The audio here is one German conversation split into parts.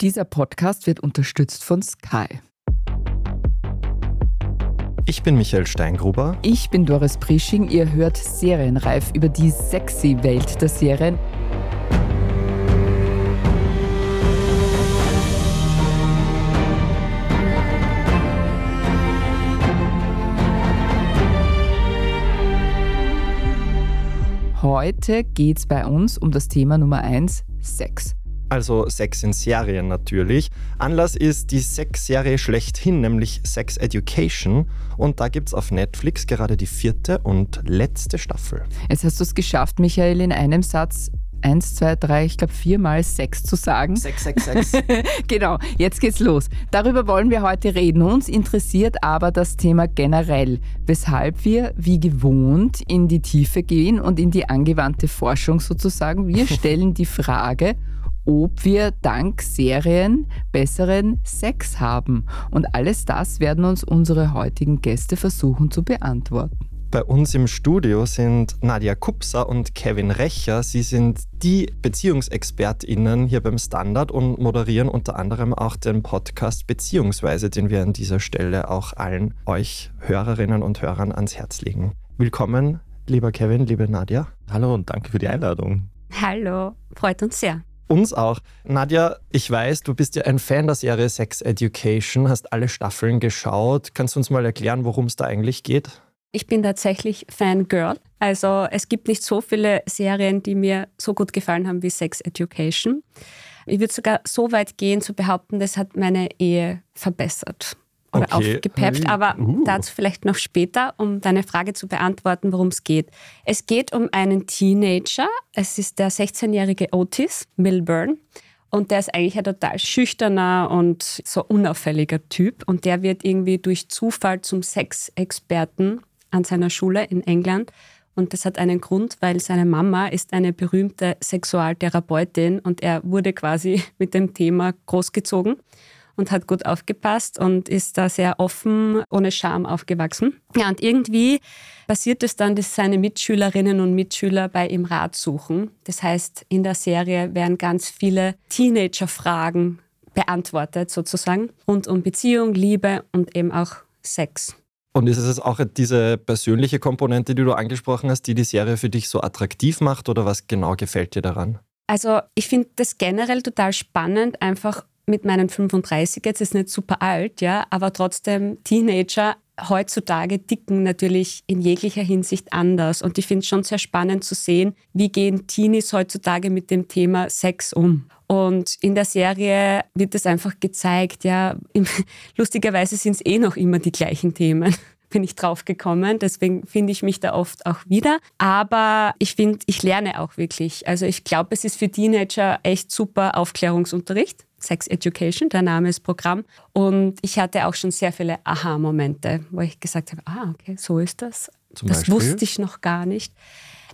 Dieser Podcast wird unterstützt von Sky. Ich bin Michael Steingruber. Ich bin Doris Prisching. Ihr hört Serienreif über die sexy Welt der Serien. Heute geht es bei uns um das Thema Nummer 1, Sex also Sex in Serien natürlich. Anlass ist die Sex-Serie schlechthin, nämlich Sex Education. Und da gibt es auf Netflix gerade die vierte und letzte Staffel. Jetzt hast du es geschafft, Michael, in einem Satz eins, zwei, drei, ich glaube viermal Sex zu sagen. Sex, Sex, Sex. genau, jetzt geht's los. Darüber wollen wir heute reden. Uns interessiert aber das Thema generell, weshalb wir wie gewohnt in die Tiefe gehen und in die angewandte Forschung sozusagen. Wir stellen die Frage, ob wir dank Serien besseren Sex haben. Und alles das werden uns unsere heutigen Gäste versuchen zu beantworten. Bei uns im Studio sind Nadia Kupser und Kevin Recher. Sie sind die BeziehungsexpertInnen hier beim Standard und moderieren unter anderem auch den Podcast Beziehungsweise, den wir an dieser Stelle auch allen euch Hörerinnen und Hörern ans Herz legen. Willkommen, lieber Kevin, liebe Nadia. Hallo und danke für die Einladung. Hallo, freut uns sehr. Uns auch. Nadja, ich weiß, du bist ja ein Fan der Serie Sex Education, hast alle Staffeln geschaut. Kannst du uns mal erklären, worum es da eigentlich geht? Ich bin tatsächlich Fangirl. Also es gibt nicht so viele Serien, die mir so gut gefallen haben wie Sex Education. Ich würde sogar so weit gehen zu behaupten, das hat meine Ehe verbessert oder okay. aufgepeppt. Aber uh. dazu vielleicht noch später, um deine Frage zu beantworten, worum es geht. Es geht um einen Teenager. Es ist der 16-jährige Otis Milburn. Und der ist eigentlich ein total schüchterner und so unauffälliger Typ. Und der wird irgendwie durch Zufall zum Sexexperten an seiner Schule in England. Und das hat einen Grund, weil seine Mama ist eine berühmte Sexualtherapeutin und er wurde quasi mit dem Thema großgezogen und hat gut aufgepasst und ist da sehr offen, ohne Scham aufgewachsen. Ja, und irgendwie passiert es dann, dass seine Mitschülerinnen und Mitschüler bei ihm Rat suchen. Das heißt, in der Serie werden ganz viele Teenager-Fragen beantwortet, sozusagen, rund um Beziehung, Liebe und eben auch Sex. Und ist es auch diese persönliche Komponente, die du angesprochen hast, die die Serie für dich so attraktiv macht oder was genau gefällt dir daran? Also ich finde das generell total spannend, einfach mit meinen 35 jetzt ist nicht super alt, ja, aber trotzdem Teenager heutzutage dicken natürlich in jeglicher Hinsicht anders. Und ich finde es schon sehr spannend zu sehen, wie gehen Teenies heutzutage mit dem Thema Sex um. Und in der Serie wird es einfach gezeigt, ja, lustigerweise sind es eh noch immer die gleichen Themen bin ich drauf gekommen. Deswegen finde ich mich da oft auch wieder. Aber ich finde, ich lerne auch wirklich. Also ich glaube, es ist für Teenager echt super Aufklärungsunterricht. Sex Education, der Name ist Programm. Und ich hatte auch schon sehr viele Aha-Momente, wo ich gesagt habe, ah, okay, so ist das. Zum das Beispiel? wusste ich noch gar nicht.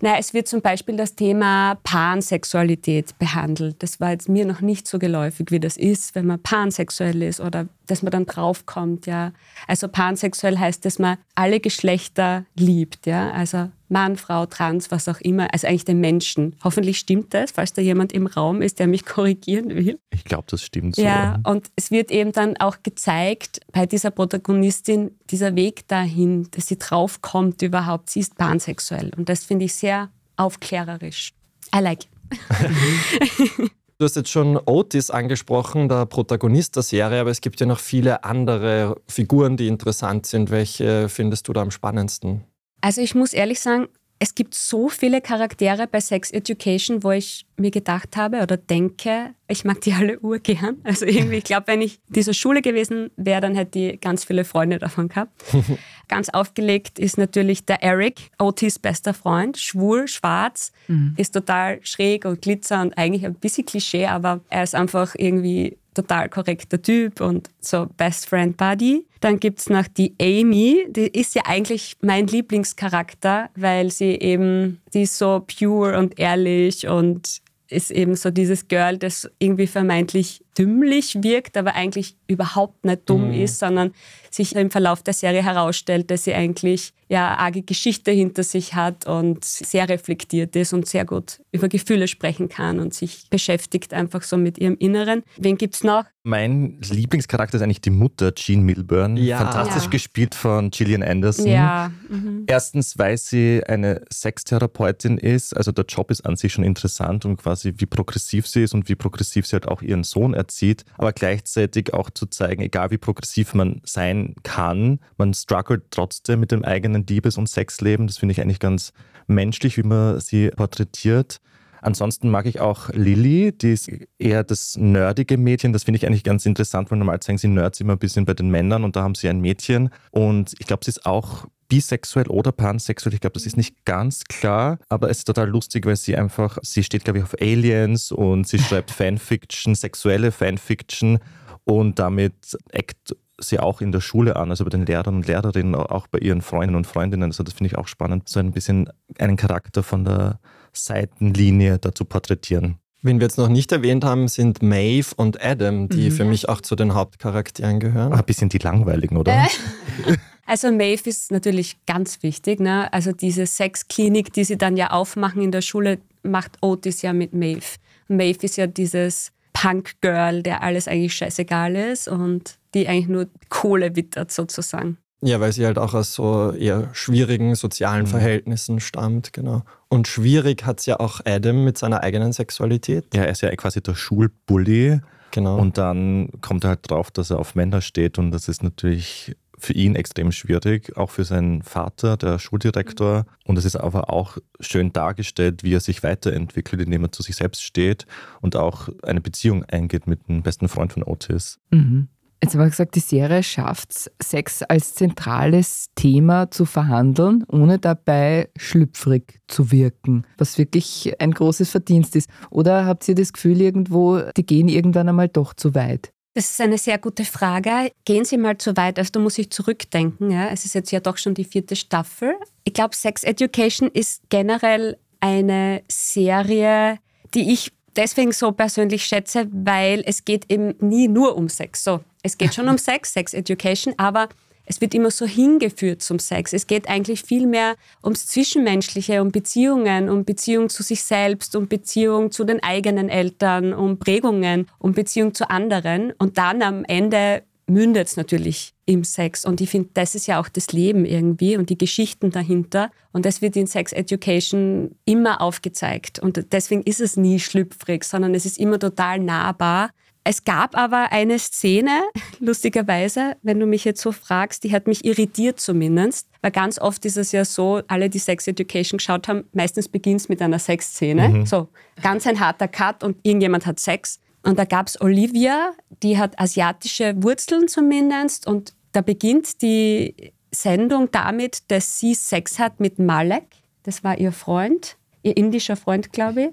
Naja, es wird zum Beispiel das Thema Pansexualität behandelt. Das war jetzt mir noch nicht so geläufig, wie das ist, wenn man pansexuell ist oder dass man dann draufkommt. Ja. Also pansexuell heißt, dass man alle Geschlechter liebt. Ja. Also Mann, Frau, Trans, was auch immer, also eigentlich den Menschen. Hoffentlich stimmt das, falls da jemand im Raum ist, der mich korrigieren will. Ich glaube, das stimmt so. Ja, und es wird eben dann auch gezeigt bei dieser Protagonistin, dieser Weg dahin, dass sie draufkommt überhaupt, sie ist pansexuell. Und das finde ich sehr aufklärerisch. I like it. Du hast jetzt schon Otis angesprochen, der Protagonist der Serie, aber es gibt ja noch viele andere Figuren, die interessant sind. Welche findest du da am spannendsten? Also ich muss ehrlich sagen, es gibt so viele Charaktere bei Sex Education, wo ich mir gedacht habe oder denke, ich mag die alle urgern. Also irgendwie, ich glaube, wenn ich in dieser Schule gewesen wäre, dann hätte ich ganz viele Freunde davon gehabt. ganz aufgelegt ist natürlich der Eric, Otis bester Freund, schwul, schwarz, mhm. ist total schräg und glitzer und eigentlich ein bisschen Klischee, aber er ist einfach irgendwie total korrekter Typ und so Best Friend Buddy. Dann gibt es noch die Amy, die ist ja eigentlich mein Lieblingscharakter, weil sie eben, die ist so pure und ehrlich und ist eben so dieses Girl, das irgendwie vermeintlich dümmlich wirkt, aber eigentlich überhaupt nicht dumm mhm. ist, sondern sich im Verlauf der Serie herausstellt, dass sie eigentlich ja arge Geschichte hinter sich hat und sehr reflektiert ist und sehr gut über Gefühle sprechen kann und sich beschäftigt einfach so mit ihrem Inneren. Wen gibt's noch? Mein Lieblingscharakter ist eigentlich die Mutter, Jean Milburn. Ja. Fantastisch ja. gespielt von Gillian Anderson. Ja. Mhm. Erstens, weil sie eine Sextherapeutin ist. Also der Job ist an sich schon interessant und quasi wie progressiv sie ist und wie progressiv sie halt auch ihren Sohn erzieht. Aber gleichzeitig auch zu zeigen, egal wie progressiv man sein kann, man struggelt trotzdem mit dem eigenen Liebes- und Sexleben. Das finde ich eigentlich ganz menschlich, wie man sie porträtiert. Ansonsten mag ich auch Lilly, die ist eher das nerdige Mädchen. Das finde ich eigentlich ganz interessant, weil normal zeigen sie Nerds immer ein bisschen bei den Männern und da haben sie ein Mädchen. Und ich glaube, sie ist auch bisexuell oder pansexuell. Ich glaube, das ist nicht ganz klar, aber es ist total lustig, weil sie einfach, sie steht, glaube ich, auf Aliens und sie schreibt Fanfiction, sexuelle Fanfiction und damit eckt sie auch in der Schule an, also bei den Lehrern und Lehrerinnen, auch bei ihren Freunden und Freundinnen. Also das finde ich auch spannend, so ein bisschen einen Charakter von der Seitenlinie dazu porträtieren. Wen wir jetzt noch nicht erwähnt haben, sind Maeve und Adam, die mhm. für mich auch zu den Hauptcharakteren gehören. Ah, ein bisschen die langweiligen, oder? Äh. Also Maeve ist natürlich ganz wichtig. Ne? Also diese Sexklinik, die sie dann ja aufmachen in der Schule, macht Otis ja mit Maeve. Maeve ist ja dieses Punk-Girl, der alles eigentlich scheißegal ist und die eigentlich nur Kohle wittert sozusagen. Ja, weil sie halt auch aus so eher schwierigen sozialen mhm. Verhältnissen stammt, genau. Und schwierig hat es ja auch Adam mit seiner eigenen Sexualität. Ja, er ist ja quasi der Schulbully. Genau. Und dann kommt er halt drauf, dass er auf Männer steht und das ist natürlich für ihn extrem schwierig, auch für seinen Vater, der Schuldirektor. Und es ist aber auch schön dargestellt, wie er sich weiterentwickelt, indem er zu sich selbst steht und auch eine Beziehung eingeht mit dem besten Freund von Otis. Mhm. Jetzt haben wir gesagt, die Serie schafft es, Sex als zentrales Thema zu verhandeln, ohne dabei schlüpfrig zu wirken, was wirklich ein großes Verdienst ist. Oder habt ihr das Gefühl irgendwo, die gehen irgendwann einmal doch zu weit? Das ist eine sehr gute Frage. Gehen Sie mal zu weit, also da muss ich zurückdenken. Ja. Es ist jetzt ja doch schon die vierte Staffel. Ich glaube, Sex Education ist generell eine Serie, die ich deswegen so persönlich schätze, weil es geht eben nie nur um Sex. So, es geht schon um Sex, Sex Education, aber es wird immer so hingeführt zum Sex. Es geht eigentlich viel mehr ums Zwischenmenschliche, um Beziehungen, um Beziehung zu sich selbst, um Beziehung zu den eigenen Eltern, um Prägungen, um Beziehung zu anderen. Und dann am Ende mündet es natürlich im Sex. Und ich finde, das ist ja auch das Leben irgendwie und die Geschichten dahinter. Und das wird in Sex Education immer aufgezeigt. Und deswegen ist es nie schlüpfrig, sondern es ist immer total nahbar. Es gab aber eine Szene, lustigerweise, wenn du mich jetzt so fragst, die hat mich irritiert zumindest, weil ganz oft ist es ja so, alle, die Sex Education geschaut haben, meistens beginnt es mit einer Sexszene. Mhm. So, ganz ein harter Cut und irgendjemand hat Sex. Und da gab es Olivia, die hat asiatische Wurzeln zumindest. Und da beginnt die Sendung damit, dass sie Sex hat mit Malek. Das war ihr Freund ihr indischer Freund, glaube ich.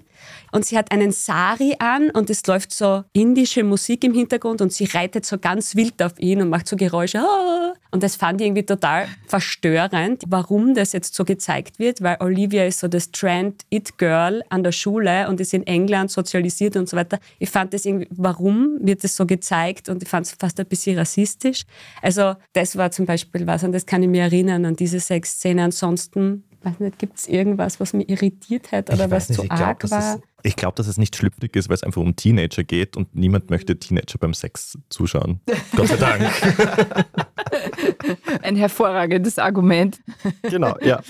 Und sie hat einen Sari an und es läuft so indische Musik im Hintergrund und sie reitet so ganz wild auf ihn und macht so Geräusche. Ah! Und das fand ich irgendwie total verstörend, warum das jetzt so gezeigt wird, weil Olivia ist so das Trend-It-Girl an der Schule und ist in England sozialisiert und so weiter. Ich fand das irgendwie, warum wird das so gezeigt und ich fand es fast ein bisschen rassistisch. Also das war zum Beispiel was, an das kann ich mir erinnern, an diese Sexszene. Ansonsten weiß nicht, gibt es irgendwas, was mich irritiert hat oder was nicht, zu arg glaub, war? Es, ich glaube, dass es nicht schlüpfrig ist, weil es einfach um Teenager geht und niemand möchte Teenager beim Sex zuschauen. Gott sei Dank. Ein hervorragendes Argument. Genau, ja.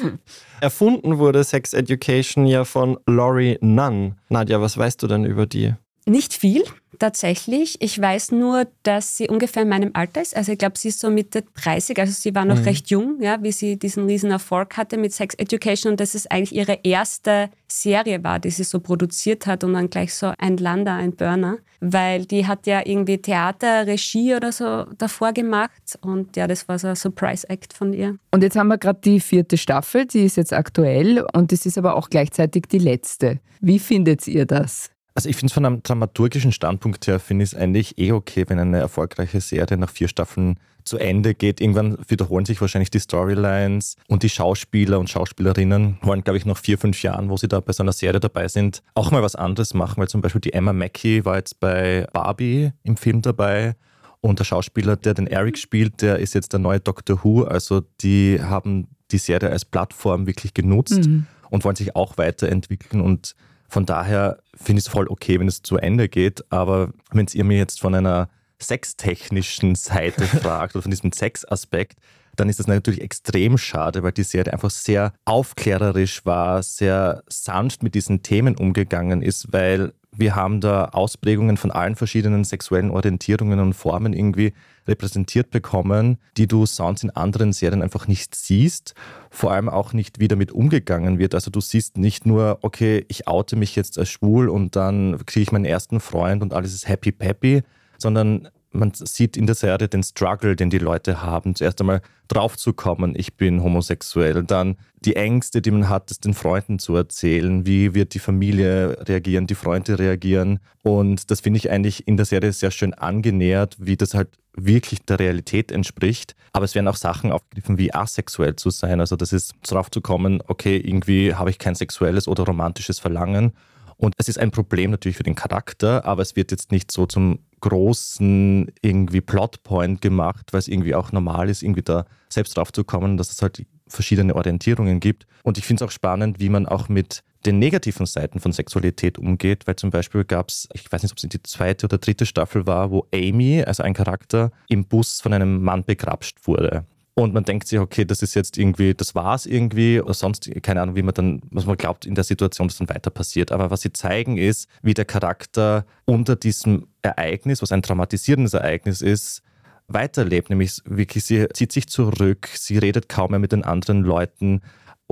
Erfunden wurde Sex Education ja von Laurie Nunn. Nadja, was weißt du denn über die? Nicht viel tatsächlich. Ich weiß nur, dass sie ungefähr in meinem Alter ist. Also ich glaube, sie ist so Mitte 30, also sie war noch mhm. recht jung, ja, wie sie diesen riesen Erfolg hatte mit Sex Education und dass es eigentlich ihre erste Serie war, die sie so produziert hat und dann gleich so ein Lander, ein Burner, weil die hat ja irgendwie Theater, Regie oder so davor gemacht und ja, das war so ein Surprise-Act von ihr. Und jetzt haben wir gerade die vierte Staffel, die ist jetzt aktuell und das ist aber auch gleichzeitig die letzte. Wie findet ihr das? Also ich finde es von einem dramaturgischen Standpunkt her, finde ich es eigentlich eh okay, wenn eine erfolgreiche Serie nach vier Staffeln zu Ende geht. Irgendwann wiederholen sich wahrscheinlich die Storylines und die Schauspieler und Schauspielerinnen wollen, glaube ich, noch vier, fünf Jahren, wo sie da bei so einer Serie dabei sind, auch mal was anderes machen, weil zum Beispiel die Emma Mackey war jetzt bei Barbie im Film dabei und der Schauspieler, der den Eric spielt, der ist jetzt der neue Doctor Who. Also die haben die Serie als Plattform wirklich genutzt mhm. und wollen sich auch weiterentwickeln und von daher finde ich es voll okay, wenn es zu Ende geht. Aber wenn ihr mir jetzt von einer sextechnischen Seite fragt oder von diesem Sexaspekt, dann ist das natürlich extrem schade, weil die Serie einfach sehr aufklärerisch war, sehr sanft mit diesen Themen umgegangen ist, weil wir haben da Ausprägungen von allen verschiedenen sexuellen Orientierungen und Formen irgendwie repräsentiert bekommen, die du sonst in anderen Serien einfach nicht siehst, vor allem auch nicht, wie damit umgegangen wird. Also du siehst nicht nur, okay, ich oute mich jetzt als schwul und dann kriege ich meinen ersten Freund und alles ist happy peppy, sondern man sieht in der Serie den Struggle, den die Leute haben, zuerst einmal draufzukommen, ich bin homosexuell, dann die Ängste, die man hat, es den Freunden zu erzählen, wie wird die Familie reagieren, die Freunde reagieren. Und das finde ich eigentlich in der Serie sehr schön angenähert, wie das halt wirklich der Realität entspricht, aber es werden auch Sachen aufgegriffen, wie asexuell zu sein, also das ist drauf zu kommen, okay, irgendwie habe ich kein sexuelles oder romantisches Verlangen und es ist ein Problem natürlich für den Charakter, aber es wird jetzt nicht so zum großen irgendwie Plotpoint gemacht, weil es irgendwie auch normal ist, irgendwie da selbst drauf zu kommen, dass es halt verschiedene Orientierungen gibt. Und ich finde es auch spannend, wie man auch mit den negativen Seiten von Sexualität umgeht, weil zum Beispiel gab es, ich weiß nicht, ob es die zweite oder dritte Staffel war, wo Amy, also ein Charakter, im Bus von einem Mann begrapscht wurde. Und man denkt sich, okay, das ist jetzt irgendwie, das war's irgendwie oder sonst, keine Ahnung, wie man dann, was man glaubt in der Situation, was dann weiter passiert. Aber was sie zeigen ist, wie der Charakter unter diesem Ereignis, was ein traumatisierendes Ereignis ist, weiterlebt. Nämlich wirklich, sie zieht sich zurück, sie redet kaum mehr mit den anderen Leuten,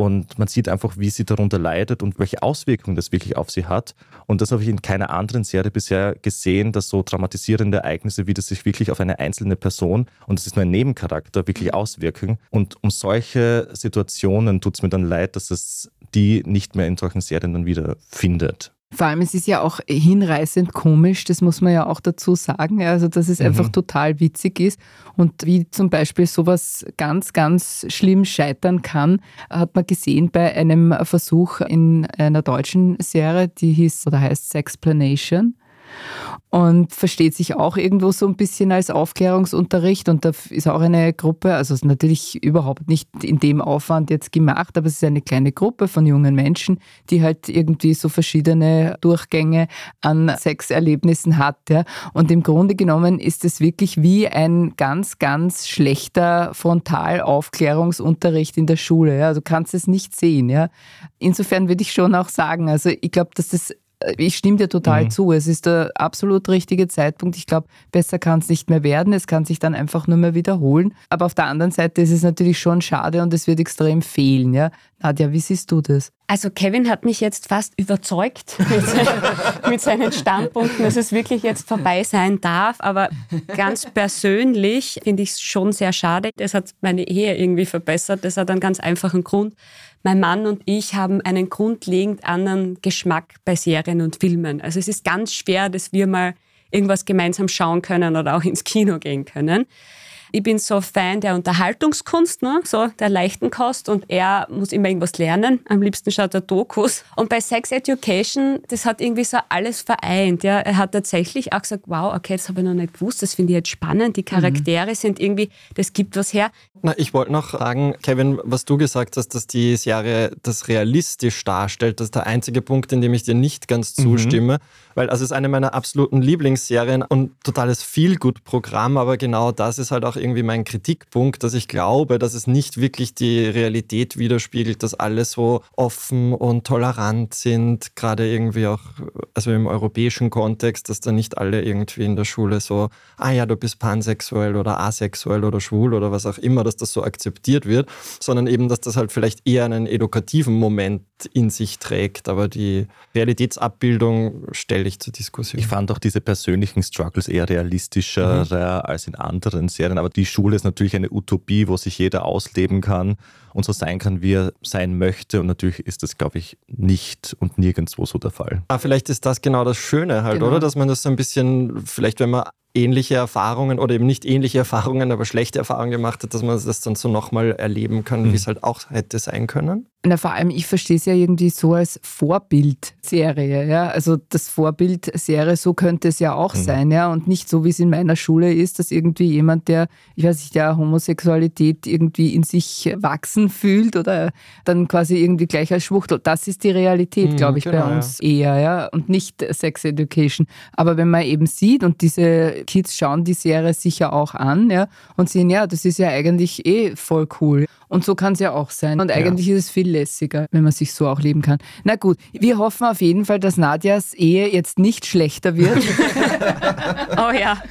und man sieht einfach, wie sie darunter leidet und welche Auswirkungen das wirklich auf sie hat. Und das habe ich in keiner anderen Serie bisher gesehen, dass so traumatisierende Ereignisse, wie das sich wirklich auf eine einzelne Person, und das ist nur ein Nebencharakter, wirklich auswirken. Und um solche Situationen tut es mir dann leid, dass es die nicht mehr in solchen Serien dann wieder findet. Vor allem, es ist ja auch hinreißend komisch, das muss man ja auch dazu sagen. Also, dass es mhm. einfach total witzig ist und wie zum Beispiel sowas ganz, ganz schlimm scheitern kann, hat man gesehen bei einem Versuch in einer deutschen Serie, die hieß oder heißt Sexplanation und versteht sich auch irgendwo so ein bisschen als Aufklärungsunterricht. Und da ist auch eine Gruppe, also ist natürlich überhaupt nicht in dem Aufwand jetzt gemacht, aber es ist eine kleine Gruppe von jungen Menschen, die halt irgendwie so verschiedene Durchgänge an Sexerlebnissen hat. Ja. Und im Grunde genommen ist es wirklich wie ein ganz, ganz schlechter Frontalaufklärungsunterricht in der Schule. Ja. Du kannst es nicht sehen. Ja. Insofern würde ich schon auch sagen, also ich glaube, dass das ich stimme dir total mhm. zu. Es ist der absolut richtige Zeitpunkt. Ich glaube, besser kann es nicht mehr werden. Es kann sich dann einfach nur mehr wiederholen. Aber auf der anderen Seite ist es natürlich schon schade und es wird extrem fehlen. Ja? Nadja, wie siehst du das? Also Kevin hat mich jetzt fast überzeugt mit, mit seinen Standpunkten, dass es wirklich jetzt vorbei sein darf. Aber ganz persönlich finde ich es schon sehr schade. Das hat meine Ehe irgendwie verbessert. Das hat einen ganz einfachen Grund mein Mann und ich haben einen grundlegend anderen Geschmack bei Serien und Filmen. Also es ist ganz schwer, dass wir mal irgendwas gemeinsam schauen können oder auch ins Kino gehen können. Ich bin so Fan der Unterhaltungskunst, ne? so der leichten Kost und er muss immer irgendwas lernen. Am liebsten schaut er Dokus. Und bei Sex Education, das hat irgendwie so alles vereint. Ja? Er hat tatsächlich auch gesagt, wow, okay, das habe ich noch nicht gewusst, das finde ich jetzt spannend. Die Charaktere mhm. sind irgendwie, das gibt was her. Na, ich wollte noch fragen, Kevin, was du gesagt hast, dass die Serie das realistisch darstellt, das ist der einzige Punkt, in dem ich dir nicht ganz mhm. zustimme. Mhm. Weil es ist eine meiner absoluten Lieblingsserien und totales Feelgood-Programm, aber genau das ist halt auch irgendwie mein Kritikpunkt, dass ich glaube, dass es nicht wirklich die Realität widerspiegelt, dass alle so offen und tolerant sind, gerade irgendwie auch, also im europäischen Kontext, dass da nicht alle irgendwie in der Schule so, ah ja, du bist pansexuell oder asexuell oder schwul oder was auch immer, dass das so akzeptiert wird, sondern eben, dass das halt vielleicht eher einen edukativen Moment in sich trägt, aber die Realitätsabbildung stelle ich zur Diskussion. Ich fand auch diese persönlichen Struggles eher realistischer mhm. als in anderen Serien, aber die Schule ist natürlich eine Utopie, wo sich jeder ausleben kann und so sein kann, wie er sein möchte. Und natürlich ist das, glaube ich, nicht und nirgendwo so der Fall. Ah, vielleicht ist das genau das Schöne halt, genau. oder? Dass man das so ein bisschen, vielleicht wenn man ähnliche Erfahrungen oder eben nicht ähnliche Erfahrungen, aber schlechte Erfahrungen gemacht hat, dass man das dann so nochmal erleben kann, mhm. wie es halt auch hätte sein können? Na, vor allem, ich verstehe es ja irgendwie so als Vorbildserie, ja. Also das Vorbildserie, so könnte es ja auch mhm. sein, ja. Und nicht so, wie es in meiner Schule ist, dass irgendwie jemand, der, ich weiß nicht, der Homosexualität irgendwie in sich wachsen fühlt oder dann quasi irgendwie gleich als Schwuchtel. Das ist die Realität, mhm, glaube ich, genau, bei uns ja. eher, ja. Und nicht Sex Education. Aber wenn man eben sieht und diese Kids schauen die Serie sicher auch an, ja, und sehen, ja, das ist ja eigentlich eh voll cool. Und so kann es ja auch sein. Und eigentlich ja. ist es viel lässiger, wenn man sich so auch leben kann. Na gut, wir hoffen auf jeden Fall, dass Nadjas Ehe jetzt nicht schlechter wird. oh ja.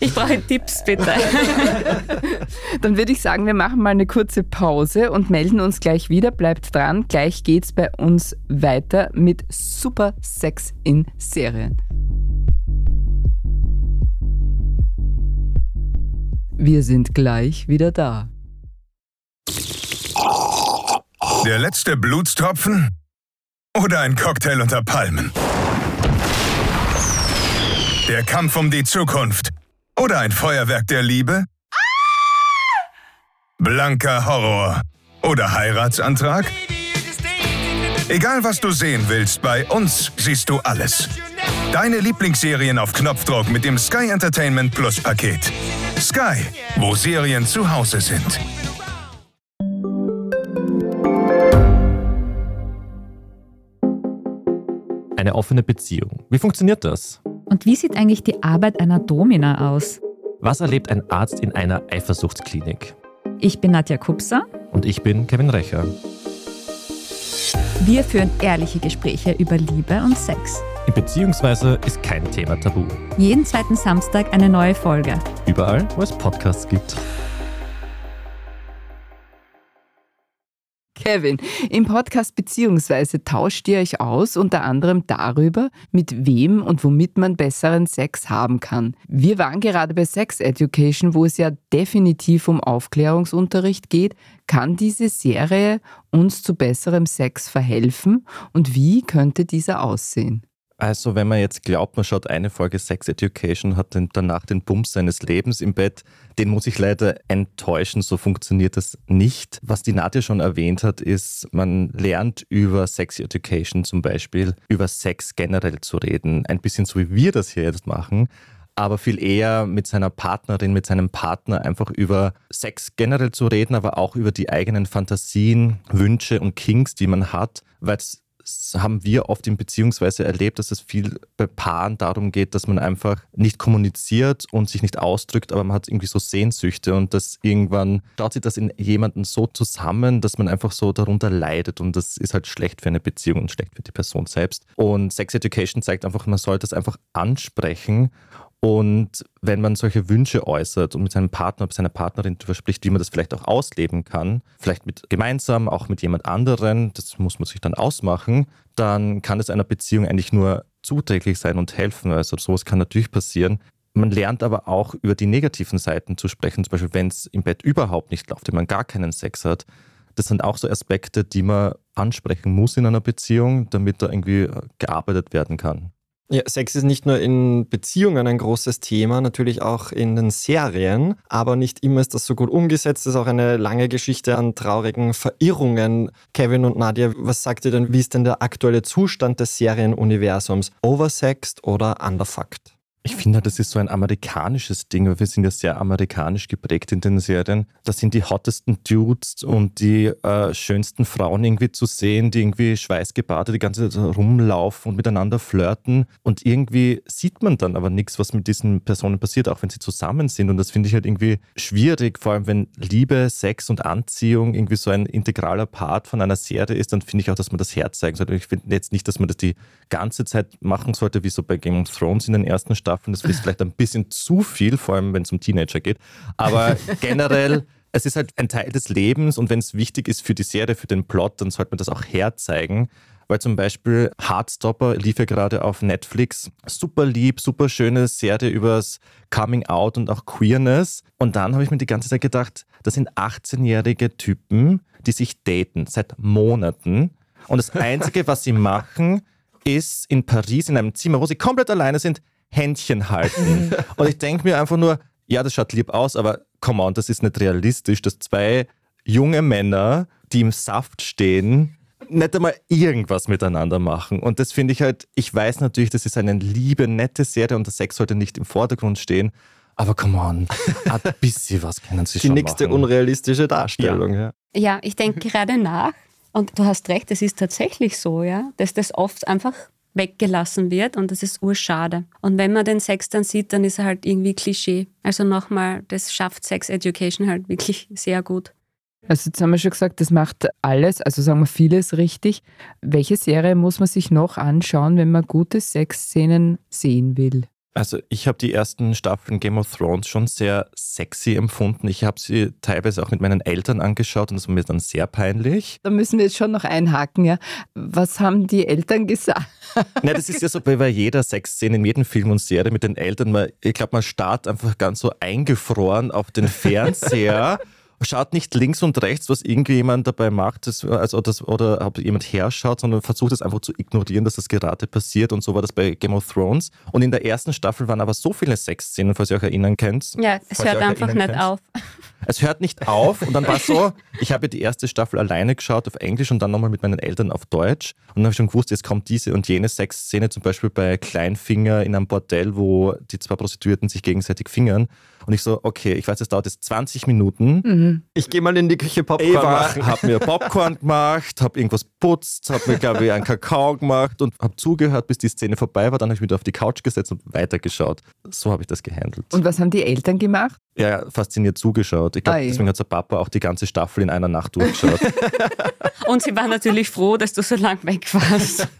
Ich brauche Tipps, bitte. Dann würde ich sagen, wir machen mal eine kurze Pause und melden uns gleich wieder. Bleibt dran, gleich geht's bei uns weiter mit Super Sex in Serien. Wir sind gleich wieder da. Der letzte Blutstropfen? Oder ein Cocktail unter Palmen? Der Kampf um die Zukunft? Oder ein Feuerwerk der Liebe? Blanker Horror? Oder Heiratsantrag? Egal was du sehen willst, bei uns siehst du alles. Deine Lieblingsserien auf Knopfdruck mit dem Sky Entertainment Plus Paket. Sky, wo Serien zu Hause sind. eine offene Beziehung. Wie funktioniert das? Und wie sieht eigentlich die Arbeit einer Domina aus? Was erlebt ein Arzt in einer Eifersuchtsklinik? Ich bin Nadja Kupser. Und ich bin Kevin Recher. Wir führen ehrliche Gespräche über Liebe und Sex. Beziehungsweise ist kein Thema tabu. Jeden zweiten Samstag eine neue Folge. Überall, wo es Podcasts gibt. Kevin, im Podcast beziehungsweise tauscht ihr euch aus unter anderem darüber, mit wem und womit man besseren Sex haben kann. Wir waren gerade bei Sex Education, wo es ja definitiv um Aufklärungsunterricht geht. Kann diese Serie uns zu besserem Sex verhelfen und wie könnte dieser aussehen? Also, wenn man jetzt glaubt, man schaut eine Folge Sex Education, hat dann danach den Bums seines Lebens im Bett, den muss ich leider enttäuschen, so funktioniert das nicht. Was die Nadja schon erwähnt hat, ist, man lernt über Sex Education zum Beispiel, über Sex generell zu reden. Ein bisschen so wie wir das hier jetzt machen aber viel eher mit seiner Partnerin, mit seinem Partner einfach über Sex generell zu reden, aber auch über die eigenen Fantasien, Wünsche und Kings, die man hat, weil es haben wir oft in Beziehungsweise erlebt, dass es viel bei Paaren darum geht, dass man einfach nicht kommuniziert und sich nicht ausdrückt, aber man hat irgendwie so Sehnsüchte und das irgendwann staut sich das in jemanden so zusammen, dass man einfach so darunter leidet und das ist halt schlecht für eine Beziehung und schlecht für die Person selbst. Und Sex Education zeigt einfach, man sollte das einfach ansprechen und wenn man solche Wünsche äußert und mit seinem Partner, mit seiner Partnerin darüber spricht, wie man das vielleicht auch ausleben kann, vielleicht mit gemeinsam, auch mit jemand anderen, das muss man sich dann ausmachen, dann kann es einer Beziehung eigentlich nur zuträglich sein und helfen. Also sowas kann natürlich passieren. Man lernt aber auch über die negativen Seiten zu sprechen, zum Beispiel wenn es im Bett überhaupt nicht läuft, wenn man gar keinen Sex hat. Das sind auch so Aspekte, die man ansprechen muss in einer Beziehung, damit da irgendwie gearbeitet werden kann. Ja, Sex ist nicht nur in Beziehungen ein großes Thema, natürlich auch in den Serien, aber nicht immer ist das so gut umgesetzt. Das ist auch eine lange Geschichte an traurigen Verirrungen. Kevin und Nadia, was sagt ihr denn, wie ist denn der aktuelle Zustand des Serienuniversums? Oversexed oder underfucked? Ich finde, das ist so ein amerikanisches Ding, weil wir sind ja sehr amerikanisch geprägt in den Serien. Da sind die hottesten Dudes und die äh, schönsten Frauen irgendwie zu sehen, die irgendwie schweißgebadet die ganze Zeit rumlaufen und miteinander flirten. Und irgendwie sieht man dann aber nichts, was mit diesen Personen passiert, auch wenn sie zusammen sind. Und das finde ich halt irgendwie schwierig, vor allem wenn Liebe, Sex und Anziehung irgendwie so ein integraler Part von einer Serie ist, dann finde ich auch, dass man das Herz zeigen sollte. Ich finde jetzt nicht, dass man das die ganze Zeit machen sollte, wie so bei Game of Thrones in den ersten Staffeln. Das ist vielleicht ein bisschen zu viel, vor allem wenn es um Teenager geht. Aber generell es ist halt ein Teil des Lebens und wenn es wichtig ist für die Serie, für den Plot, dann sollte man das auch herzeigen. Weil zum Beispiel Heartstopper lief ja gerade auf Netflix. Super lieb, super schöne Serie übers Coming Out und auch Queerness. Und dann habe ich mir die ganze Zeit gedacht, das sind 18-jährige Typen, die sich daten seit Monaten. Und das Einzige, was sie machen, ist in Paris in einem Zimmer, wo sie komplett alleine sind, Händchen halten. Und ich denke mir einfach nur, ja, das schaut lieb aus, aber come on, das ist nicht realistisch, dass zwei junge Männer, die im Saft stehen, nicht einmal irgendwas miteinander machen. Und das finde ich halt, ich weiß natürlich, das ist eine liebe, nette Serie und der Sex sollte nicht im Vordergrund stehen. Aber come on, ein bisschen was können sie Die schon nächste machen. unrealistische Darstellung. Ja. Ja, ich denke gerade nach und du hast recht, es ist tatsächlich so, ja, dass das oft einfach weggelassen wird und das ist urschade. Und wenn man den Sex dann sieht, dann ist er halt irgendwie Klischee. Also nochmal, das schafft Sex Education halt wirklich sehr gut. Also jetzt haben wir schon gesagt, das macht alles, also sagen wir vieles richtig. Welche Serie muss man sich noch anschauen, wenn man gute Sexszenen sehen will? Also ich habe die ersten Staffeln Game of Thrones schon sehr sexy empfunden. Ich habe sie teilweise auch mit meinen Eltern angeschaut und das war mir dann sehr peinlich. Da müssen wir jetzt schon noch einhaken, ja. Was haben die Eltern gesagt? Na, das ist ja so bei bei jeder Sexszene in jedem Film und Serie mit den Eltern. Man, ich glaube, man starrt einfach ganz so eingefroren auf den Fernseher. Schaut nicht links und rechts, was irgendjemand dabei macht, das, also das, oder ob jemand herschaut, sondern versucht es einfach zu ignorieren, dass das gerade passiert. Und so war das bei Game of Thrones. Und in der ersten Staffel waren aber so viele Sexszenen, falls ihr euch erinnern könnt. Ja, es hört einfach nicht könnt. auf. Es hört nicht auf und dann war es so, ich habe die erste Staffel alleine geschaut auf Englisch und dann nochmal mit meinen Eltern auf Deutsch. Und dann habe ich schon gewusst, jetzt kommt diese und jene Sexszene, zum Beispiel bei Kleinfinger in einem Bordell, wo die zwei Prostituierten sich gegenseitig fingern. Und ich so, okay, ich weiß, es dauert jetzt 20 Minuten. Ich gehe mal in die Küche Popcorn Eva machen. hat mir Popcorn gemacht, habe irgendwas putzt, habe mir, glaube ich, einen Kakao gemacht und habe zugehört, bis die Szene vorbei war. Dann habe ich mich wieder auf die Couch gesetzt und weitergeschaut. So habe ich das gehandelt. Und was haben die Eltern gemacht? Ja, fasziniert zugeschaut. Ich glaube, Ei. deswegen hat der Papa auch die ganze Staffel in einer Nacht durchgeschaut. Und sie war natürlich froh, dass du so lang weg warst.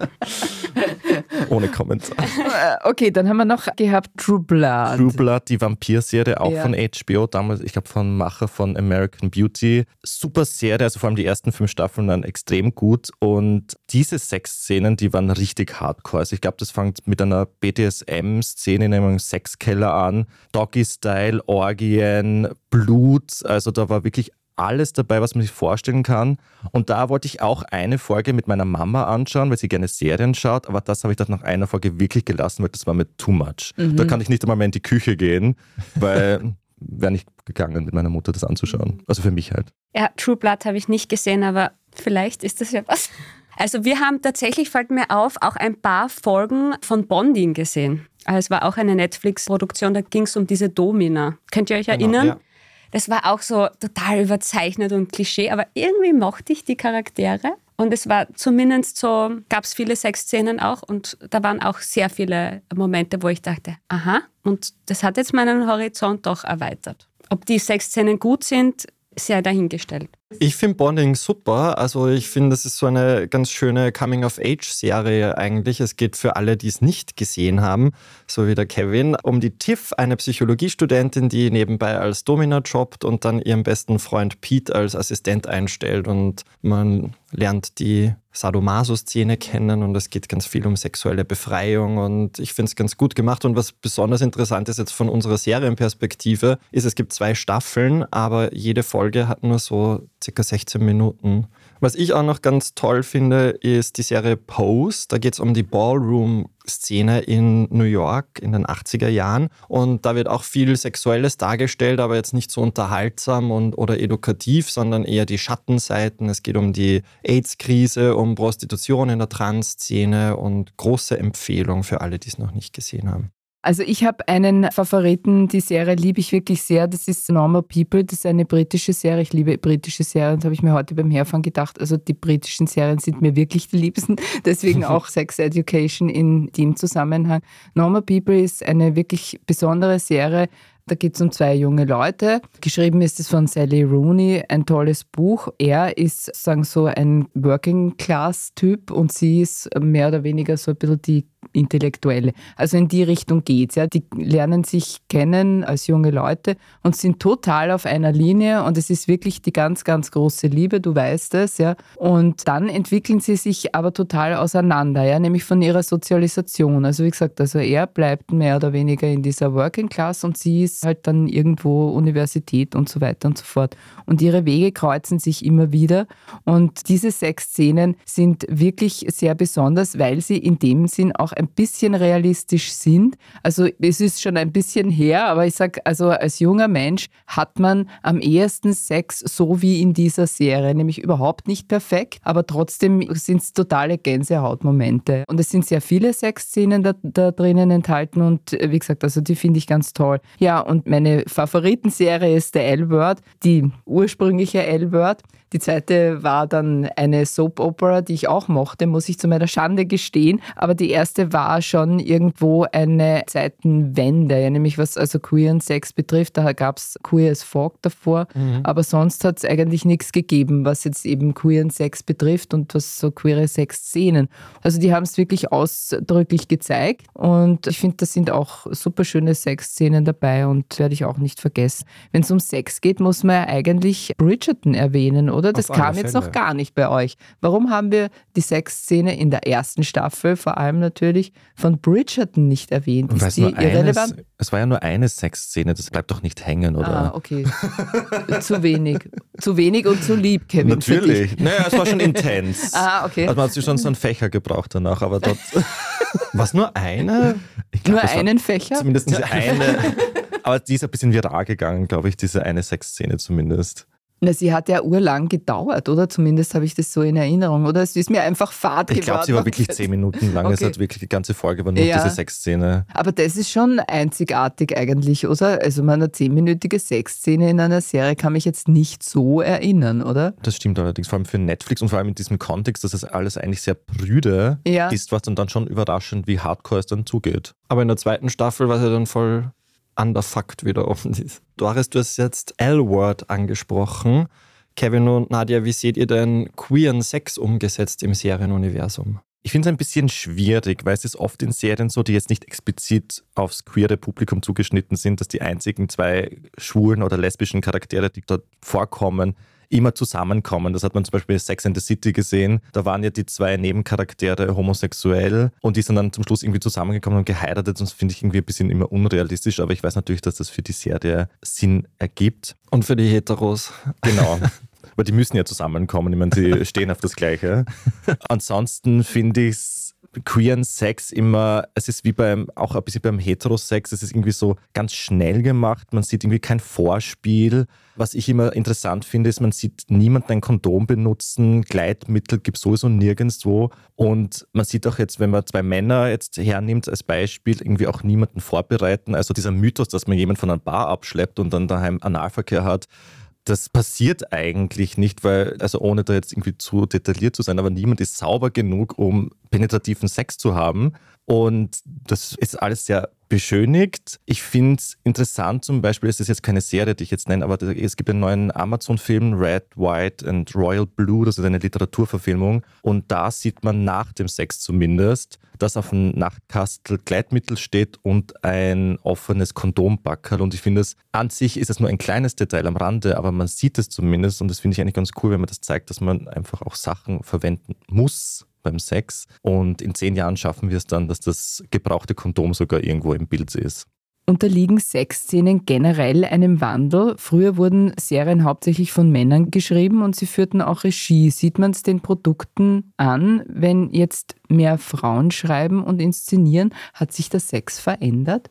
Ohne Kommentar. Äh, Okay, dann haben wir noch gehabt True Blood. True Blood, die Vampir-Serie, auch Ja. von HBO, damals, ich glaube, von Macher von American Beauty. Super Serie, also vor allem die ersten fünf Staffeln waren extrem gut. Und diese Sexszenen, die waren richtig hardcore. Also ich glaube, das fängt mit einer BDSM-Szene in einem Sexkeller an. Doggy-Style, Orgien, Blut. Also da war wirklich alles dabei, was man sich vorstellen kann. Und da wollte ich auch eine Folge mit meiner Mama anschauen, weil sie gerne Serien schaut. Aber das habe ich dann nach einer Folge wirklich gelassen, weil das war mir too much. Da kann ich nicht einmal mehr in die Küche gehen, weil wäre nicht gegangen, mit meiner Mutter das anzuschauen. Also für mich halt. Ja, True Blood habe ich nicht gesehen, aber vielleicht ist das ja was. Also wir haben tatsächlich, fällt mir auf, auch ein paar Folgen von Bonding gesehen. Also es war auch eine Netflix-Produktion, da ging es um diese Domina. Könnt ihr euch erinnern? ja. Das war auch so total überzeichnet und Klischee, aber irgendwie mochte ich die Charaktere. Und es war zumindest so, gab es viele Sexszenen auch und da waren auch sehr viele Momente, wo ich dachte, aha, und das hat jetzt meinen Horizont doch erweitert. Ob die Sexszenen gut sind, sehr dahingestellt. Ich finde Bonding super. Also ich finde, das ist so eine ganz schöne Coming-of-Age-Serie eigentlich. Es geht für alle, die es nicht gesehen haben, so wie der Kevin, um die Tiff, eine Psychologiestudentin, die nebenbei als Domina jobbt und dann ihren besten Freund Pete als Assistent einstellt. Und man lernt die Sadomaso-Szene kennen und es geht ganz viel um sexuelle Befreiung und ich finde es ganz gut gemacht und was besonders interessant ist jetzt von unserer Serienperspektive, ist, es gibt zwei Staffeln, aber jede Folge hat nur so circa 16 Minuten. Was ich auch noch ganz toll finde, ist die Serie Pose. Da geht es um die Ballroom-Szene in New York in den 80er Jahren. Und da wird auch viel Sexuelles dargestellt, aber jetzt nicht so unterhaltsam und, oder edukativ, sondern eher die Schattenseiten. Es geht um die AIDS-Krise, um Prostitution in der Trans-Szene und große Empfehlung für alle, die es noch nicht gesehen haben. Also ich habe einen Favoriten, die Serie liebe ich wirklich sehr. Das ist Normal People. Das ist eine britische Serie. Ich liebe britische Serien. Das habe ich mir heute beim Herfahren gedacht. Also die britischen Serien sind mir wirklich die liebsten. Deswegen auch Sex Education in dem Zusammenhang. Normal People ist eine wirklich besondere Serie. Da geht es um zwei junge Leute. Geschrieben ist es von Sally Rooney, ein tolles Buch. Er ist sagen so ein Working-Class-Typ und sie ist mehr oder weniger so ein bisschen die Intellektuelle. Also in die Richtung geht's. Ja. Die lernen sich kennen als junge Leute und sind total auf einer Linie und es ist wirklich die ganz, ganz große Liebe, du weißt es, ja. Und dann entwickeln sie sich aber total auseinander, ja, nämlich von ihrer Sozialisation. Also wie gesagt, also er bleibt mehr oder weniger in dieser Working Class und sie ist halt dann irgendwo Universität und so weiter und so fort. Und ihre Wege kreuzen sich immer wieder und diese sechs Szenen sind wirklich sehr besonders, weil sie in dem Sinn auch ein bisschen realistisch sind. Also es ist schon ein bisschen her, aber ich sage, also als junger Mensch hat man am ehesten Sex so wie in dieser Serie, nämlich überhaupt nicht perfekt, aber trotzdem sind es totale Gänsehautmomente. Und es sind sehr viele Sexszenen da, da drinnen enthalten und wie gesagt, also die finde ich ganz toll. Ja, und meine Favoritenserie ist der L-Word, die ursprüngliche L-Word. Die zweite war dann eine Soap Opera, die ich auch mochte, muss ich zu meiner Schande gestehen. Aber die erste war schon irgendwo eine Zeitenwende, nämlich was also Queer und Sex betrifft. Da gab es Queer as Folk davor, mhm. aber sonst hat es eigentlich nichts gegeben, was jetzt eben Queer und Sex betrifft und was so queere Sex-Szenen. Also die haben es wirklich ausdrücklich gezeigt und ich finde, da sind auch super schöne Sex-Szenen dabei und werde ich auch nicht vergessen. Wenn es um Sex geht, muss man ja eigentlich Bridgerton erwähnen, oder? Das kam jetzt noch gar nicht bei euch. Warum haben wir die Sexszene in der ersten Staffel, vor allem natürlich, von Bridgerton nicht erwähnt? Und Ist die irrelevant? Eines, es war ja nur eine Sexszene, das bleibt doch nicht hängen, oder? Ah, okay. zu wenig. Zu wenig und zu lieb, Kevin. Natürlich. Naja, es war schon intens. ah, okay. Also man hat sich schon so einen Fächer gebraucht danach, aber dort. Was nur eine? Glaub, nur einen Fächer? Zumindest diese eine. Aber die ist ein bisschen viral gegangen, glaube ich, diese eine Sexszene zumindest. Na, sie hat ja urlang gedauert, oder? Zumindest habe ich das so in Erinnerung. Oder es ist mir einfach fad geworden. Ich glaube, sie war wirklich zehn Minuten lang. Okay. Es hat wirklich die ganze Folge war nur ja. diese Sexszene. Aber das ist schon einzigartig eigentlich, oder? Also meine zehnminütige Sexszene in einer Serie kann mich jetzt nicht so erinnern, oder? Das stimmt allerdings, vor allem für Netflix und vor allem in diesem Kontext, dass es alles eigentlich sehr prüde ja. ist, was dann, dann schon überraschend, wie hardcore es dann zugeht. Aber in der zweiten Staffel war es ja dann voll underfucked wiederum. Doris, du hast jetzt L-Word angesprochen. Kevin und Nadia, wie seht ihr denn queeren Sex umgesetzt im Serienuniversum? Ich finde es ein bisschen schwierig, weil es ist oft in Serien so, die jetzt nicht explizit aufs queere Publikum zugeschnitten sind, dass die einzigen zwei schwulen oder lesbischen Charaktere, die dort vorkommen, immer zusammenkommen. Das hat man zum Beispiel in Sex and the City gesehen. Da waren ja die zwei Nebencharaktere homosexuell und die sind dann zum Schluss irgendwie zusammengekommen und geheiratet. Und das finde ich irgendwie ein bisschen immer unrealistisch, aber ich weiß natürlich, dass das für die Serie Sinn ergibt. Und für die Heteros. Genau. Aber die müssen ja zusammenkommen. Ich meine, sie stehen auf das Gleiche. Ansonsten finde ich es queeren Sex immer, es ist wie beim, auch ein bisschen beim Heterosex, es ist irgendwie so ganz schnell gemacht, man sieht irgendwie kein Vorspiel. Was ich immer interessant finde, ist, man sieht niemanden ein Kondom benutzen, Gleitmittel gibt es sowieso nirgendwo und man sieht auch jetzt, wenn man zwei Männer jetzt hernimmt als Beispiel, irgendwie auch niemanden vorbereiten. Also dieser Mythos, dass man jemanden von einer Bar abschleppt und dann daheim Analverkehr hat, das passiert eigentlich nicht, weil, also ohne da jetzt irgendwie zu detailliert zu sein, aber niemand ist sauber genug, um penetrativen Sex zu haben. Und das ist alles sehr beschönigt. Ich finde es interessant, zum Beispiel, es ist jetzt keine Serie, die ich jetzt nenne, aber es gibt einen neuen Amazon-Film, Red, White and Royal Blue, das ist eine Literaturverfilmung. Und da sieht man nach dem Sex zumindest, dass auf dem Nachtkastel Gleitmittel steht und ein offenes Kondombackerl. Und ich finde es, an sich ist es nur ein kleines Detail am Rande, aber man sieht es zumindest. Und das finde ich eigentlich ganz cool, wenn man das zeigt, dass man einfach auch Sachen verwenden muss, beim Sex. Und in zehn Jahren schaffen wir es dann, dass das gebrauchte Kondom sogar irgendwo im Bild ist. Unterliegen Sexszenen generell einem Wandel? Früher wurden Serien hauptsächlich von Männern geschrieben und sie führten auch Regie. Sieht man es den Produkten an, wenn jetzt mehr Frauen schreiben und inszenieren? Hat sich der Sex verändert?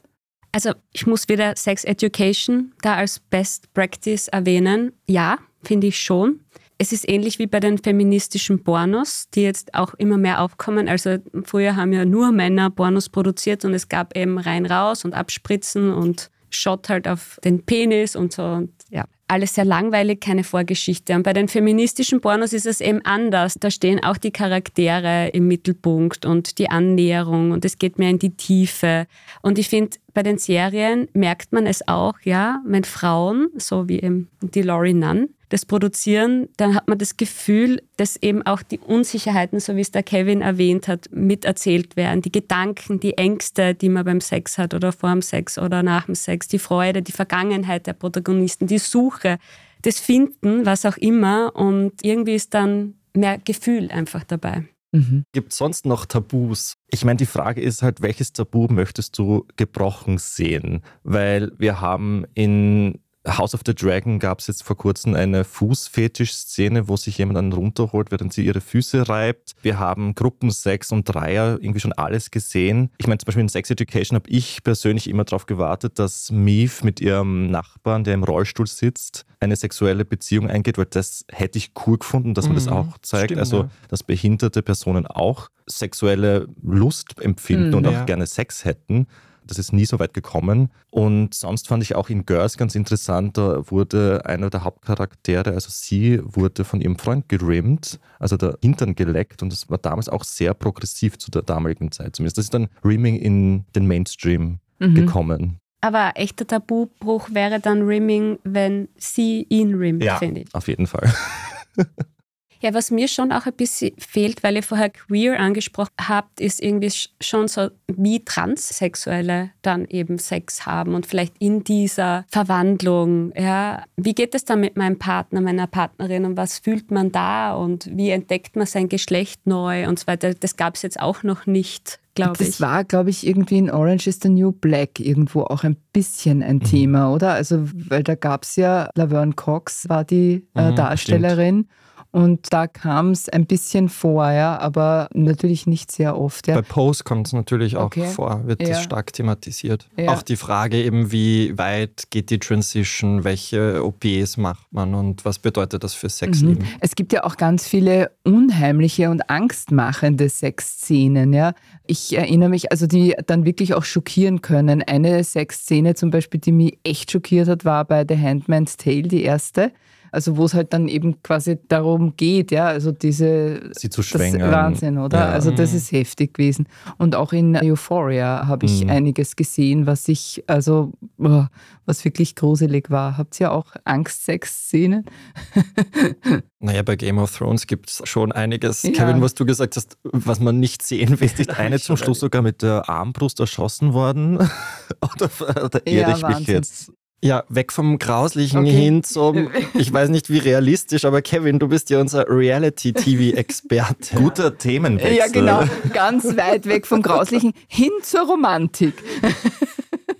Also ich muss wieder Sex Education da als Best Practice erwähnen. Ja, finde ich schon. Es ist ähnlich wie bei den feministischen Pornos, die jetzt auch immer mehr aufkommen. Also früher haben ja nur Männer Pornos produziert und es gab eben rein raus und abspritzen und Shot halt auf den Penis und so. Und ja, alles sehr langweilig, keine Vorgeschichte. Und bei den feministischen Pornos ist es eben anders. Da stehen auch die Charaktere im Mittelpunkt und die Annäherung und es geht mehr in die Tiefe. Und ich finde, bei den Serien merkt man es auch, ja, wenn Frauen, so wie eben die Laurie Nunn, das produzieren, dann hat man das Gefühl, dass eben auch die Unsicherheiten, so wie es der Kevin erwähnt hat, miterzählt werden. Die Gedanken, die Ängste, die man beim Sex hat oder vor dem Sex oder nach dem Sex, die Freude, die Vergangenheit der Protagonisten, die Suche, das Finden, was auch immer. Und irgendwie ist dann mehr Gefühl einfach dabei. Mhm. Gibt es sonst noch Tabus? Ich meine, die Frage ist halt, welches Tabu möchtest du gebrochen sehen? Weil wir haben in House of the Dragon gab es jetzt vor kurzem eine Fußfetisch-Szene, wo sich jemand dann runterholt, während sie ihre Füße reibt. Wir haben Gruppensex und Dreier, irgendwie schon alles gesehen. Ich meine, zum Beispiel in Sex Education habe ich persönlich immer darauf gewartet, dass Meave mit ihrem Nachbarn, der im Rollstuhl sitzt, eine sexuelle Beziehung eingeht, weil das hätte ich cool gefunden, dass man mhm, das auch zeigt. Stimmt, also, dass behinderte Personen auch sexuelle Lust empfinden mhm, und auch ja. gerne Sex hätten. Das ist nie so weit gekommen. Und sonst fand ich auch in Girls ganz interessant, da wurde einer der Hauptcharaktere, also sie, wurde von ihrem Freund gerimmt, also der Hintern geleckt. Und das war damals auch sehr progressiv zu der damaligen Zeit zumindest. Das ist dann Rimming in den Mainstream mhm. gekommen. Aber echter Tabubruch wäre dann Rimming, wenn sie ihn rimmt, ja, finde ich. Auf jeden Fall. Ja, was mir schon auch ein bisschen fehlt, weil ihr vorher queer angesprochen habt, ist irgendwie schon so, wie Transsexuelle dann eben Sex haben und vielleicht in dieser Verwandlung. Ja, wie geht es dann mit meinem Partner, meiner Partnerin und was fühlt man da und wie entdeckt man sein Geschlecht neu und so weiter. Das gab es jetzt auch noch nicht glaube ich. Das war, glaube ich, irgendwie in Orange is the New Black irgendwo auch ein bisschen ein mhm. Thema, oder? Also, weil da gab es ja, Laverne Cox war die äh, mhm, Darstellerin. Stimmt. Und da kam es ein bisschen vor, ja, aber natürlich nicht sehr oft. Ja. Bei Pose kommt es natürlich auch okay. vor, wird ja. das stark thematisiert. Ja. Auch die Frage eben, wie weit geht die Transition, welche OPs macht man und was bedeutet das für Sexleben? Mhm. Es gibt ja auch ganz viele unheimliche und angstmachende Sexszenen, ja. Ich erinnere mich, also die dann wirklich auch schockieren können. Eine Sexszene zum Beispiel, die mich echt schockiert hat, war bei The Handmaid's Tale, die erste also wo es halt dann eben quasi darum geht, ja, also diese sie zu schwängern. Wahnsinn, oder? Ja. Also das ist heftig gewesen. Und auch in Euphoria habe ich mhm. einiges gesehen, was ich, also was wirklich gruselig war. Habt ihr auch Angstsex-Szenen? naja, bei Game of Thrones gibt es schon einiges. Ja. Kevin, was du gesagt hast, was man nicht sehen will. Ist eine zum Schluss sogar mit der Armbrust erschossen worden? oder, oder irre ja, ich mich jetzt? Ja, weg vom Grauslichen okay. hin zum, ich weiß nicht wie realistisch, aber Kevin, du bist ja unser Reality-TV-Experte. Guter Themenwechsel. Ja, genau. Ganz weit weg vom Grauslichen hin zur Romantik.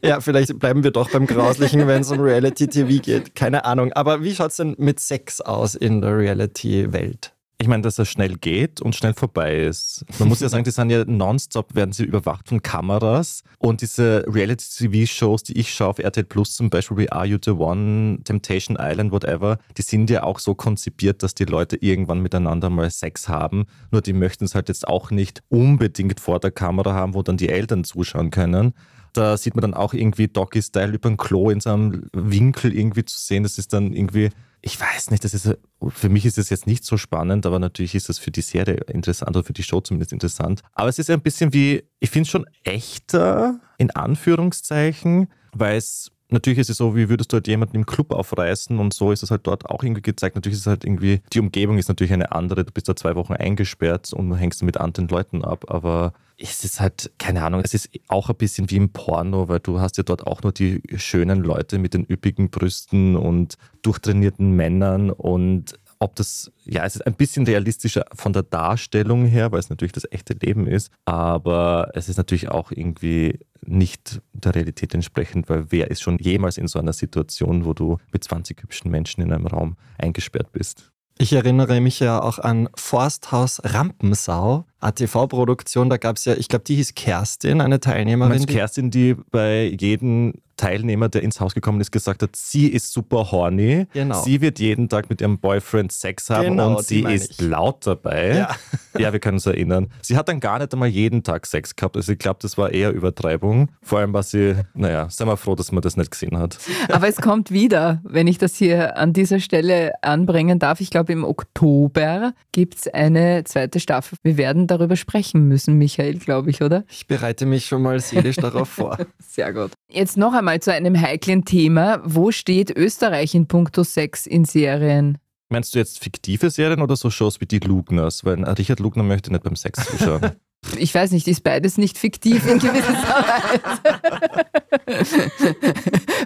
Ja, vielleicht bleiben wir doch beim Grauslichen, wenn es um Reality-TV geht. Keine Ahnung. Aber wie schaut es denn mit Sex aus in der Reality-Welt? Ich meine, dass er schnell geht und schnell vorbei ist. Man muss ja sagen, die sind ja nonstop, werden sie überwacht von Kameras. Und diese Reality-TV-Shows, die ich schaue auf RTL Plus zum Beispiel wie Are You the One, Temptation Island, whatever, die sind ja auch so konzipiert, dass die Leute irgendwann miteinander mal Sex haben. Nur die möchten es halt jetzt auch nicht unbedingt vor der Kamera haben, wo dann die Eltern zuschauen können. Da sieht man dann auch irgendwie Doggy-Style über ein Klo in seinem Winkel irgendwie zu sehen. Das ist dann irgendwie ich weiß nicht, das ist, für mich ist es jetzt nicht so spannend, aber natürlich ist es für die Serie interessant oder für die Show zumindest interessant. Aber es ist ein bisschen wie, ich finde es schon echter, in Anführungszeichen, weil es Natürlich ist es so, wie würdest du halt jemanden im Club aufreißen und so ist es halt dort auch irgendwie gezeigt. Natürlich ist es halt irgendwie, die Umgebung ist natürlich eine andere. Du bist da zwei Wochen eingesperrt und hängst mit anderen Leuten ab. Aber es ist halt, keine Ahnung, es ist auch ein bisschen wie im Porno, weil du hast ja dort auch nur die schönen Leute mit den üppigen Brüsten und durchtrainierten Männern und ob das, ja, es ist ein bisschen realistischer von der Darstellung her, weil es natürlich das echte Leben ist, aber es ist natürlich auch irgendwie nicht der Realität entsprechend, weil wer ist schon jemals in so einer Situation, wo du mit 20 hübschen Menschen in einem Raum eingesperrt bist? Ich erinnere mich ja auch an Forsthaus Rampensau, ATV-Produktion. Da gab es ja, ich glaube, die hieß Kerstin, eine Teilnehmerin. Du Kerstin, die bei jedem Teilnehmer, der ins Haus gekommen ist, gesagt hat, sie ist super horny. Genau. Sie wird jeden Tag mit ihrem Boyfriend Sex haben genau, und sie ist ich. laut dabei. Ja. ja, wir können uns erinnern. Sie hat dann gar nicht einmal jeden Tag Sex gehabt. Also ich glaube, das war eher Übertreibung. Vor allem war sie, naja, sind wir froh, dass man das nicht gesehen hat. Aber es kommt wieder, wenn ich das hier an dieser Stelle anbringen darf. Ich glaube, im Oktober gibt es eine zweite Staffel. Wir werden darüber sprechen müssen, Michael, glaube ich, oder? Ich bereite mich schon mal seelisch darauf vor. Sehr gut. Jetzt noch einmal zu einem heiklen Thema. Wo steht Österreich in puncto Sex in Serien? Meinst du jetzt fiktive Serien oder so Shows wie die Lugners? Weil Richard Lugner möchte nicht beim Sex zuschauen. Ich weiß nicht, ist beides nicht fiktiv in gewisser Weise.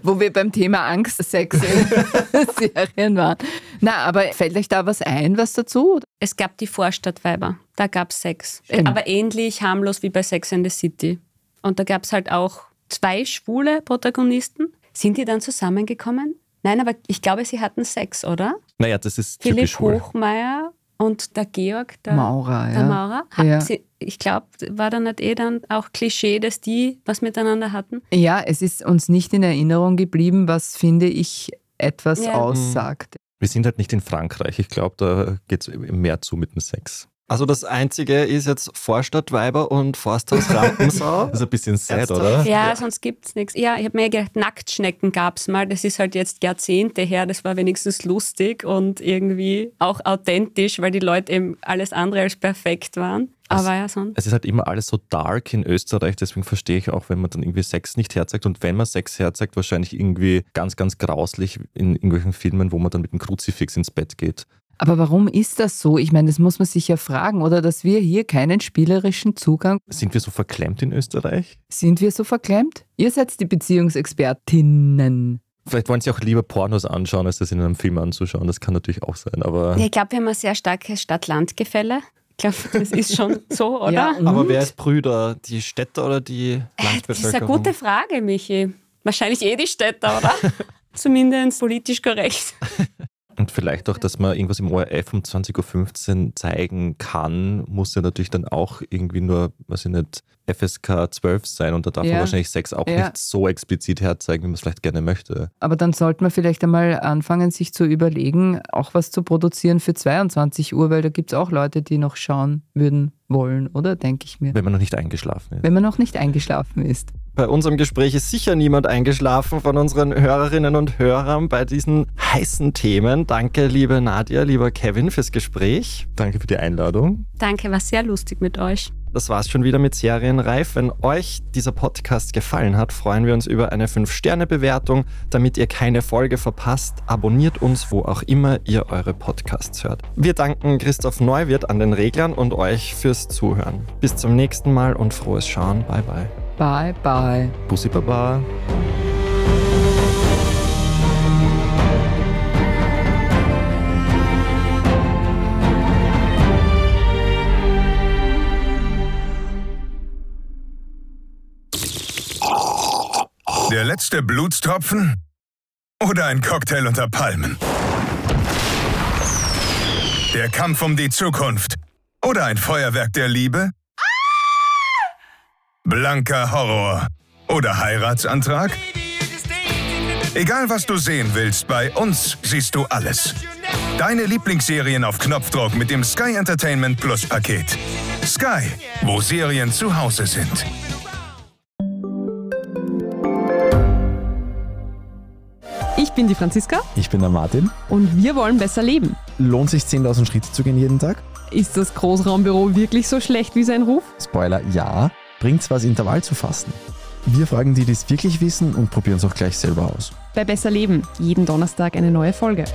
Wo wir beim Thema Angstsex in Serien waren. Na, aber fällt euch da was ein, was dazu? Es gab die Vorstadtweiber, da gab es Sex. Stimmt. Aber ähnlich harmlos wie bei Sex and the City. Und da gab es halt auch zwei schwule Protagonisten. Sind die dann zusammengekommen? Nein, aber ich glaube, sie hatten Sex, oder? naja, das ist Philipp typisch schwul. Hochmeier und der Georg, der Maurer, der ja. Maurer. Ja. sie, ich glaube, war dann nicht eh dann auch Klischee, dass die was miteinander hatten? Ja, es ist uns nicht in Erinnerung geblieben, was, finde ich, etwas Ja. aussagt. Wir sind halt nicht in Frankreich. Ich glaube, da geht es mehr zu mit dem Sex. Also das Einzige ist jetzt Vorstadtweiber und Forsthaus Rampensau. Das ist ein bisschen sad, oder? Ja, sonst gibt's nichts. Ja, ich habe mir gedacht, Nacktschnecken gab's mal. Das ist halt jetzt Jahrzehnte her. Das war wenigstens lustig und irgendwie auch authentisch, weil die Leute eben alles andere als perfekt waren. Aber ja, sonst. Es ist halt immer alles so dark in Österreich, deswegen verstehe ich auch, wenn man dann irgendwie Sex nicht herzeigt. Und wenn man Sex herzeigt, wahrscheinlich irgendwie ganz, ganz grauslich in irgendwelchen Filmen, wo man dann mit dem Kruzifix ins Bett geht. Aber warum ist das so? Ich meine, das muss man sich ja fragen, oder dass wir hier keinen spielerischen Zugang. Sind wir so verklemmt in Österreich? Sind wir so verklemmt? Ihr seid die Beziehungsexpertinnen. Vielleicht wollen sie auch lieber Pornos anschauen, als das in einem Film anzuschauen. Das kann natürlich auch sein. Aber Ja, ich glaube, wir haben ein sehr starkes Stadt-Land-Gefälle. Ich glaube, das ist schon so, oder? Ja? Aber wer ist Brüder? Die Städter oder die das ist eine Landbevölkerung? gute Frage, Michi. Wahrscheinlich eh die Städter, oder? Zumindest politisch korrekt. Und vielleicht auch, dass man irgendwas im ORF um 20.15 Uhr zeigen kann, muss ja natürlich dann auch irgendwie nur, weiß ich nicht, FSK 12 sein und da darf Ja. man wahrscheinlich Sex auch Ja. nicht so explizit herzeigen, wie man es vielleicht gerne möchte. Aber dann sollte man vielleicht einmal anfangen, sich zu überlegen, auch was zu produzieren für 22 Uhr, weil da gibt es auch Leute, die noch schauen würden wollen, oder? Denke ich mir. Wenn man noch nicht eingeschlafen ist. Wenn man noch nicht eingeschlafen ist. Bei unserem Gespräch ist sicher niemand eingeschlafen von unseren Hörerinnen und Hörern bei diesen heißen Themen. Danke, liebe Nadja, lieber Kevin, fürs Gespräch. Danke für die Einladung. Danke, war sehr lustig mit euch. Das war's schon wieder mit Serienreif. Wenn euch dieser Podcast gefallen hat, freuen wir uns über eine 5-Sterne-Bewertung. Damit ihr keine Folge verpasst, abonniert uns, wo auch immer ihr eure Podcasts hört. Wir danken Christoph Neuwirth an den Reglern und euch fürs Zuhören. Bis zum nächsten Mal und frohes Schauen. Bye bye. Bye, bye. Bussi Baba. Der letzte Blutstropfen? Oder ein Cocktail unter Palmen? Der Kampf um die Zukunft? Oder ein Feuerwerk der Liebe? Blanker Horror? Oder Heiratsantrag? Egal was du sehen willst, bei uns siehst du alles. Deine Lieblingsserien auf Knopfdruck mit dem Sky Entertainment Plus Paket. Sky, wo Serien zu Hause sind. Ich bin die Franziska Ich bin der Martin. und wir wollen besser leben. Lohnt sich 10.000 Schritte zu gehen jeden Tag? Ist das Großraumbüro wirklich so schlecht wie sein Ruf? Spoiler, ja. Bringt's was, Intervall zu fasten? Wir fragen die, die es wirklich wissen und probieren es auch gleich selber aus. Bei Besser Leben, jeden Donnerstag eine neue Folge.